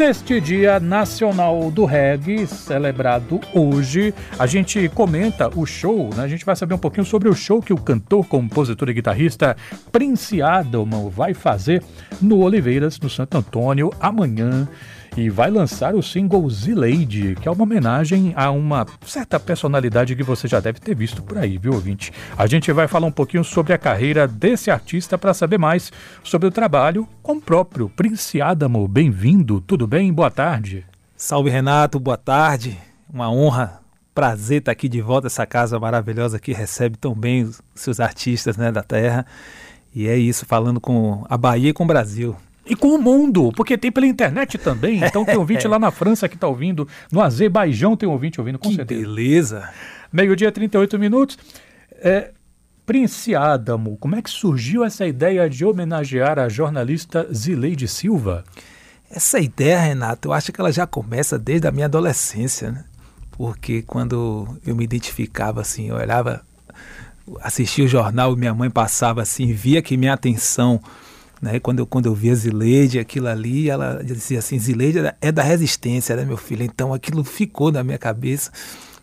Neste Dia Nacional do Reggae, celebrado hoje, a gente comenta o show, né? a gente vai saber um pouquinho sobre o show que o cantor, compositor e guitarrista Prince Adam vai fazer no Oliveiras, no Santo Antônio, amanhã e vai lançar o single Z-Lady, que é uma homenagem a uma certa personalidade que você já deve ter visto por aí, viu, ouvinte? A gente vai falar um pouquinho sobre a carreira desse artista para saber mais sobre o trabalho com o próprio Prince Adamo. Bem-vindo, tudo bem? Boa tarde. Salve Renato, boa tarde. Uma honra, prazer estar aqui de volta essa casa maravilhosa que recebe tão bem os seus artistas né, da terra. E é isso, falando com a Bahia e com o Brasil e com o mundo, porque tem pela internet também. Então tem ouvinte lá na França que está ouvindo, no Azerbaijão tem ouvinte ouvindo, com que certeza. beleza! Meio-dia, 38 minutos. É, Prince Adamo, como é que surgiu essa ideia de homenagear a jornalista Zileide Silva? Essa ideia, Renato, eu acho que ela já começa desde a minha adolescência, né? Porque quando eu me identificava assim, eu olhava, assistia o jornal e minha mãe passava assim, via que minha atenção né? Quando, eu, quando eu vi a Zileide, aquilo ali, ela dizia assim: Zileide é da resistência, né, meu filho? Então aquilo ficou na minha cabeça.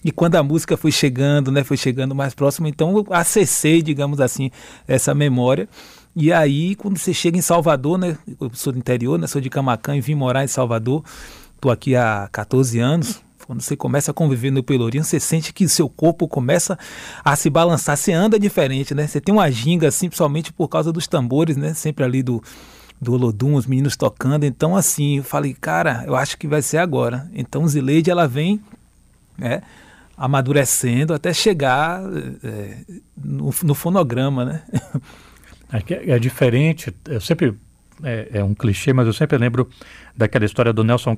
E quando a música foi chegando, né, foi chegando mais próximo, então eu acessei, digamos assim, essa memória. E aí, quando você chega em Salvador, né, eu sou do interior, né, sou de Camacã e vim morar em Salvador, estou aqui há 14 anos, quando você começa a conviver no Pelourinho, você sente que seu corpo começa a se balançar, você anda diferente, né? Você tem uma ginga, assim, principalmente por causa dos tambores, né? Sempre ali do, do Olodum, os meninos tocando. Então, assim, eu falei, cara, eu acho que vai ser agora. Então, Zileide, ela vem, né? Amadurecendo até chegar é, no, no fonograma, né? É, é diferente. Eu sempre é, é, um clichê, mas eu sempre lembro daquela história do Nelson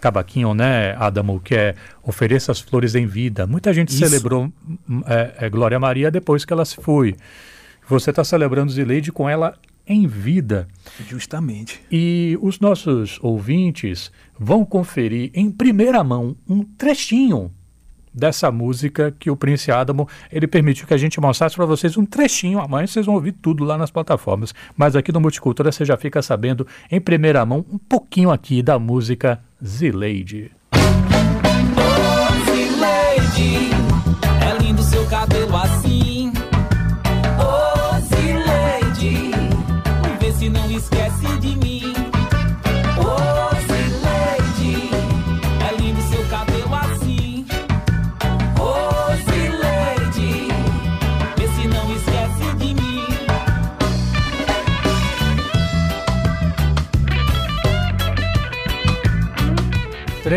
Cavaquinho, né, Adamo, que é ofereça as flores em vida. Muita gente Isso. celebrou é, é, Glória Maria depois que ela se foi. Você está celebrando Zileide com ela em vida. Justamente. E os nossos ouvintes vão conferir em primeira mão um trechinho dessa música que o Prince Adamo ele permitiu que a gente mostrasse para vocês um trechinho. Amanhã vocês vão ouvir tudo lá nas plataformas. Mas aqui no Multicultura você já fica sabendo em primeira mão um pouquinho aqui da música Zileide. Oh, Zileide, é lindo seu cabelo assim.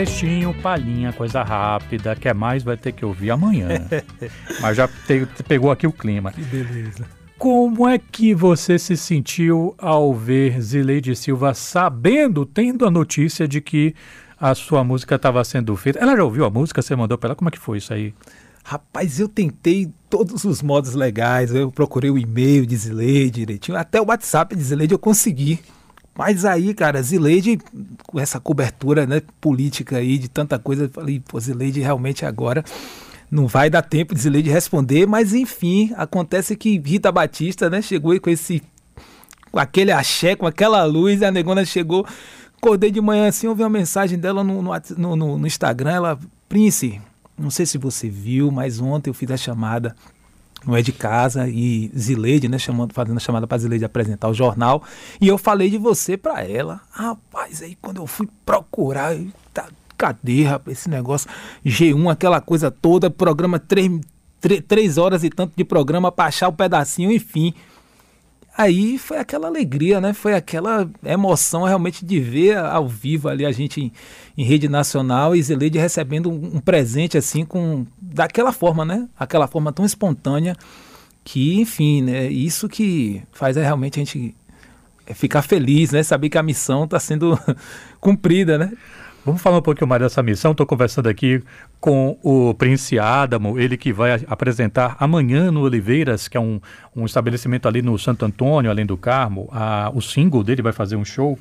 Trechinho, palhinha, coisa rápida, quer mais vai ter que ouvir amanhã. Mas já te, pegou aqui o clima. Que beleza. Como é que você se sentiu ao ver Zileide Silva sabendo, tendo a notícia de que a sua música estava sendo feita? Ela já ouviu a música? Você mandou para ela? Como é que foi isso aí? Rapaz, eu tentei todos os modos legais. Eu procurei o e-mail de Zileide direitinho. Até o WhatsApp de Zileide eu consegui. Mas aí, cara, Zileide, com essa cobertura né, política aí de tanta coisa, eu falei, pô, Zileide realmente agora não vai dar tempo de Zileide responder, mas enfim, acontece que Rita Batista, né, chegou aí com esse, com aquele axé, com aquela luz, a negona chegou, acordei de manhã assim, ouvi uma mensagem dela no, no, no, no Instagram, ela, Prince, não sei se você viu, mas ontem eu fiz a chamada não é de casa e Zileide, né, chamando, fazendo a chamada para Zileide apresentar o jornal, e eu falei de você para ela. Rapaz, aí quando eu fui procurar, tá, cadê, rapaz, esse negócio G1, aquela coisa toda, programa 3, 3, 3 horas e tanto de programa para achar o pedacinho, enfim. Aí foi aquela alegria, né? Foi aquela emoção realmente de ver ao vivo ali a gente em, em rede nacional e Zeleide recebendo um, um, presente assim com daquela forma, né? Aquela forma tão espontânea que, enfim, né? Isso que faz é realmente a gente ficar feliz, né? Saber que a missão está sendo cumprida, né? Vamos falar um pouquinho mais dessa missão. Estou conversando aqui com o Prince Adamo, ele que vai apresentar amanhã no Oliveiras, que é um, um estabelecimento ali no Santo Antônio, além do Carmo. A, o single dele vai fazer um show.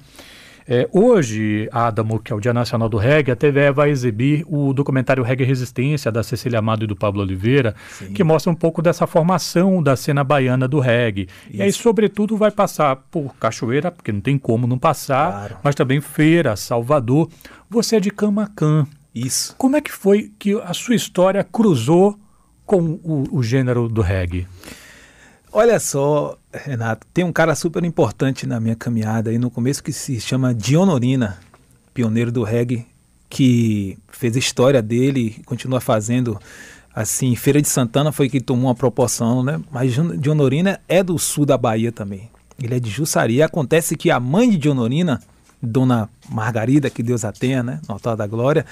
É, hoje, Adamo, que é o Dia Nacional do Reggae, a TVE vai exibir o documentário Reggae Resistência, da Cecília Amado e do Pablo Oliveira, Sim. que mostra um pouco dessa formação da cena baiana do reggae. E aí, Isso. sobretudo, vai passar por Cachoeira, porque não tem como não passar, Claro. mas também Feira, Salvador. Você é de Camacan. Isso. Como é que foi que a sua história cruzou com o, o gênero do reggae? Olha só, Renato, tem um cara super importante na minha caminhada aí no começo que se chama Dionorina, pioneiro do reggae, que fez história dele continua fazendo. Assim, Feira de Santana foi que tomou uma proporção, né? Mas Dionorina é do sul da Bahia também. Ele é de Jussari. Acontece que a mãe de Dionorina, Dona Margarida, que Deus a tenha, né? No altar da glória,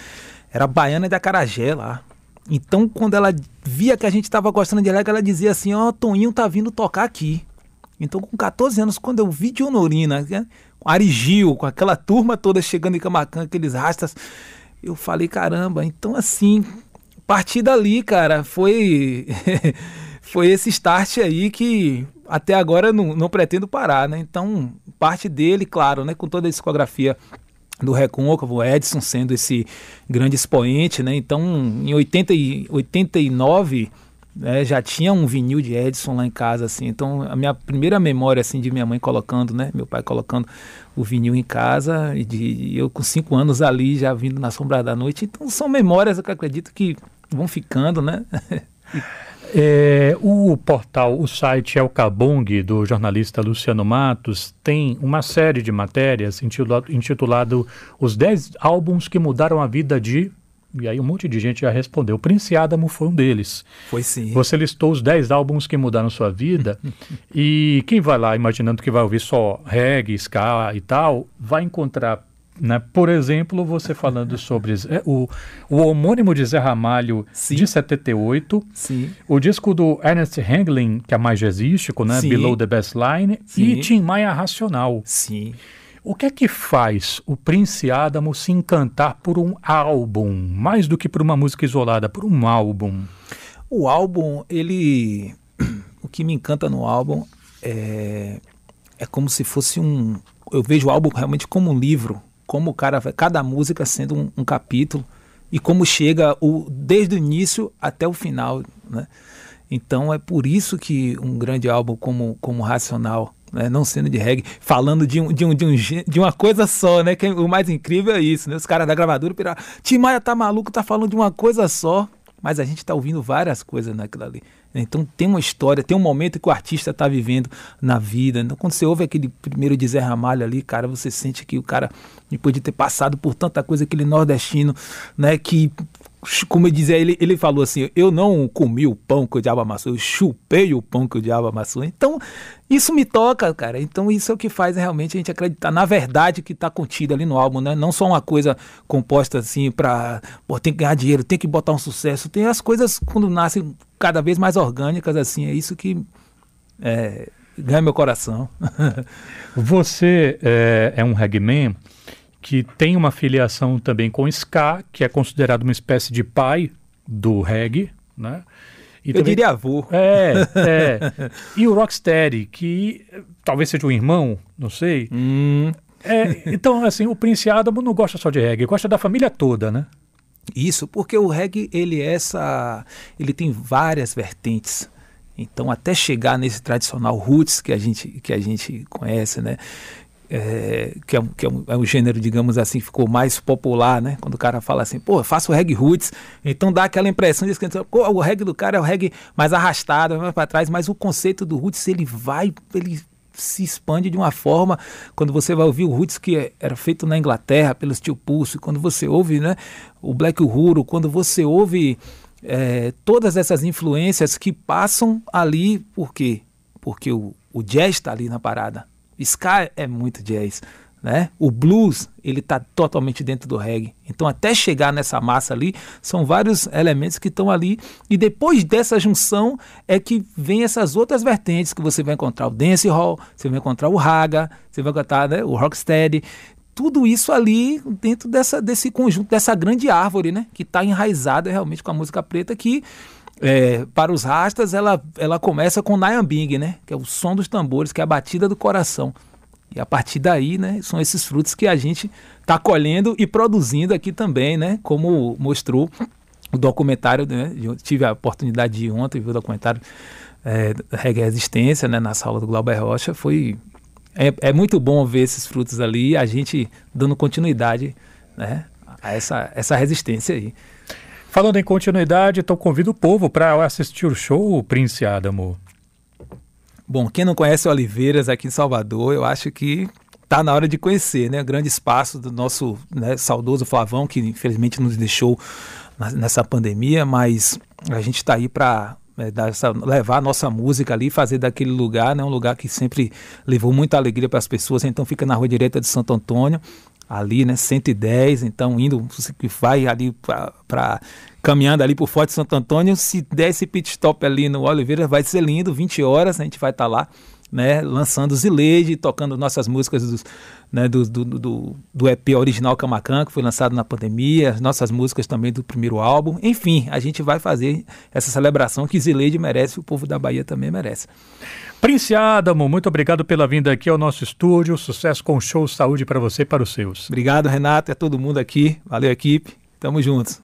era baiana de Acarajé lá. Então, quando ela via que a gente estava gostando de reggae, ela dizia assim: Ó, Toninho tá vindo tocar aqui. Então, com 14 anos, quando eu vi Dionorina, né, com Arigil, com aquela turma toda chegando em Camacan, aqueles rastas, eu falei: caramba, então assim, a partir dali, cara, foi, foi esse start aí que até agora não, não pretendo parar, né? Então, parte dele, claro, né, com toda a discografia do Recôncavo, Edson sendo esse grande expoente, né? Então, em 80 e 89, né, já tinha um vinil de Edson lá em casa, assim. Então, a minha primeira memória, assim, de minha mãe colocando, né? Meu pai colocando o vinil em casa e de eu com cinco anos ali já vindo na sombra da noite. Então, são memórias que eu acredito que vão ficando, né? É, o portal, o site El Cabong, do jornalista Luciano Matos, tem uma série de matérias intitulado, intitulado Os 10 álbuns que mudaram a vida de. E aí um monte de gente já respondeu. Prince Adamo foi um deles. Foi sim. Você listou os 10 álbuns que mudaram sua vida. e quem vai lá imaginando que vai ouvir só reggae, ska e tal, vai encontrar, né, por exemplo, você falando sobre o, o homônimo de Zé Ramalho Sim. de 78. Sim. O disco do Ernest Hanglin, que é mais jazzístico, né? Sim. Below the Best Line. Sim. E Tim Maia Racional. Sim. O que é que faz o Prince Adamo se encantar por um álbum, mais do que por uma música isolada, por um álbum? O álbum, ele. O que me encanta no álbum é. É como se fosse um. Eu vejo o álbum realmente como um livro. Como o cara. Cada música sendo um, um capítulo. E como chega o, desde o início até o final. Né? Então é por isso que um grande álbum como, como Racional. Né? Não sendo de reggae, falando de, um, de, um, de, um, de uma coisa só, né? Que o mais incrível é isso, né? Os caras da gravadora piraram. Tim Maia tá maluco, tá falando de uma coisa só mas a gente está ouvindo várias coisas naquilo ali. Então tem uma história, tem um momento que o artista está vivendo na vida. Então, quando você ouve aquele primeiro de Zé Ramalho ali, cara, você sente que o cara, depois de ter passado por tanta coisa, aquele nordestino, né, que, como eu dizia, ele, ele falou assim: eu não comi o pão que o diabo amassou, eu chupei o pão que o diabo amassou. Então, isso me toca, cara. Então, isso é o que faz realmente a gente acreditar na verdade que está contida ali no álbum, né? Não só uma coisa composta assim para, pô, tem que ganhar dinheiro, tem que botar um sucesso. Tem as coisas quando nascem cada vez mais orgânicas, assim. É isso que é, ganha meu coração. Você é, é um reggaeman que tem uma filiação também com ska, que é considerado uma espécie de pai do reggae, né? E eu também- diria avô. É, é. E o Rocksteady, que eh, talvez seja um irmão, não sei. Hum, É, então, assim, o Prince Adamo não gosta só de reggae, gosta da família toda, né? Isso, porque o reggae, ele é essa. Ele tem várias vertentes. Então, até chegar nesse tradicional roots que a gente, que a gente conhece, né? É, que é, que é, um, é um gênero, digamos assim, ficou mais popular, né? Quando o cara fala assim, pô, eu faço reggae roots, então dá aquela impressão de que o reggae do cara é o reggae mais arrastado, mais para trás, mas o conceito do roots, ele vai, ele se expande de uma forma quando você vai ouvir o roots que é- era feito na Inglaterra pelos tio Pulso, quando você ouve né, o Black Uhuru, quando você ouve é, todas essas influências que passam ali, por quê? Porque o, o jazz está ali na parada. Ska é muito jazz, né? O blues, ele está totalmente dentro do reggae. Então, até chegar nessa massa ali, são vários elementos que estão ali. E depois dessa junção é que vem essas outras vertentes que você vai encontrar o dancehall, você vai encontrar o raga, você vai encontrar né, o rocksteady. Tudo isso ali dentro dessa, desse conjunto, dessa grande árvore, né? Que está enraizada realmente com a música preta que é, para os rastas, ela, ela começa com Nyambing, né? Que é o som dos tambores, que é a batida do coração. E a partir daí, né, são esses frutos que a gente está colhendo e produzindo aqui também, né, como mostrou o documentário, né, eu tive a oportunidade de ontem ver o documentário é, Reggae Resistência, né, na sala do Glauber Rocha, foi é, é muito bom ver esses frutos ali, a gente dando continuidade, né, a essa, essa resistência aí. Falando em continuidade, então convido o povo para assistir o show, Prince Adamo. Bom, quem não conhece Oliveiras aqui em Salvador, eu acho que está na hora de conhecer, né? O grande espaço do nosso né, saudoso Flavão, que infelizmente nos deixou nessa pandemia, mas a gente está aí para é, levar a nossa música ali, fazer daquele lugar, né, um lugar que sempre levou muita alegria para as pessoas. Então fica na Rua Direita de Santo Antônio, ali, né, 110. Então indo, que vai ali para caminhando ali por Forte Santo Antônio, se der esse pit stop ali no Oliveira, vai ser lindo, 20 horas, a gente vai estar tá lá, né, lançando Zileide, tocando nossas músicas dos, né, do, do, do, do, EP original Camacan, que foi lançado na pandemia, nossas músicas também do primeiro álbum. Enfim, a gente vai fazer essa celebração que Zileide merece, o povo da Bahia também merece. Prince Adamo, muito obrigado pela vinda aqui ao nosso estúdio. Sucesso com o show, saúde para você e para os seus. Obrigado, Renato, e a todo mundo aqui. Valeu, equipe. Tamo juntos.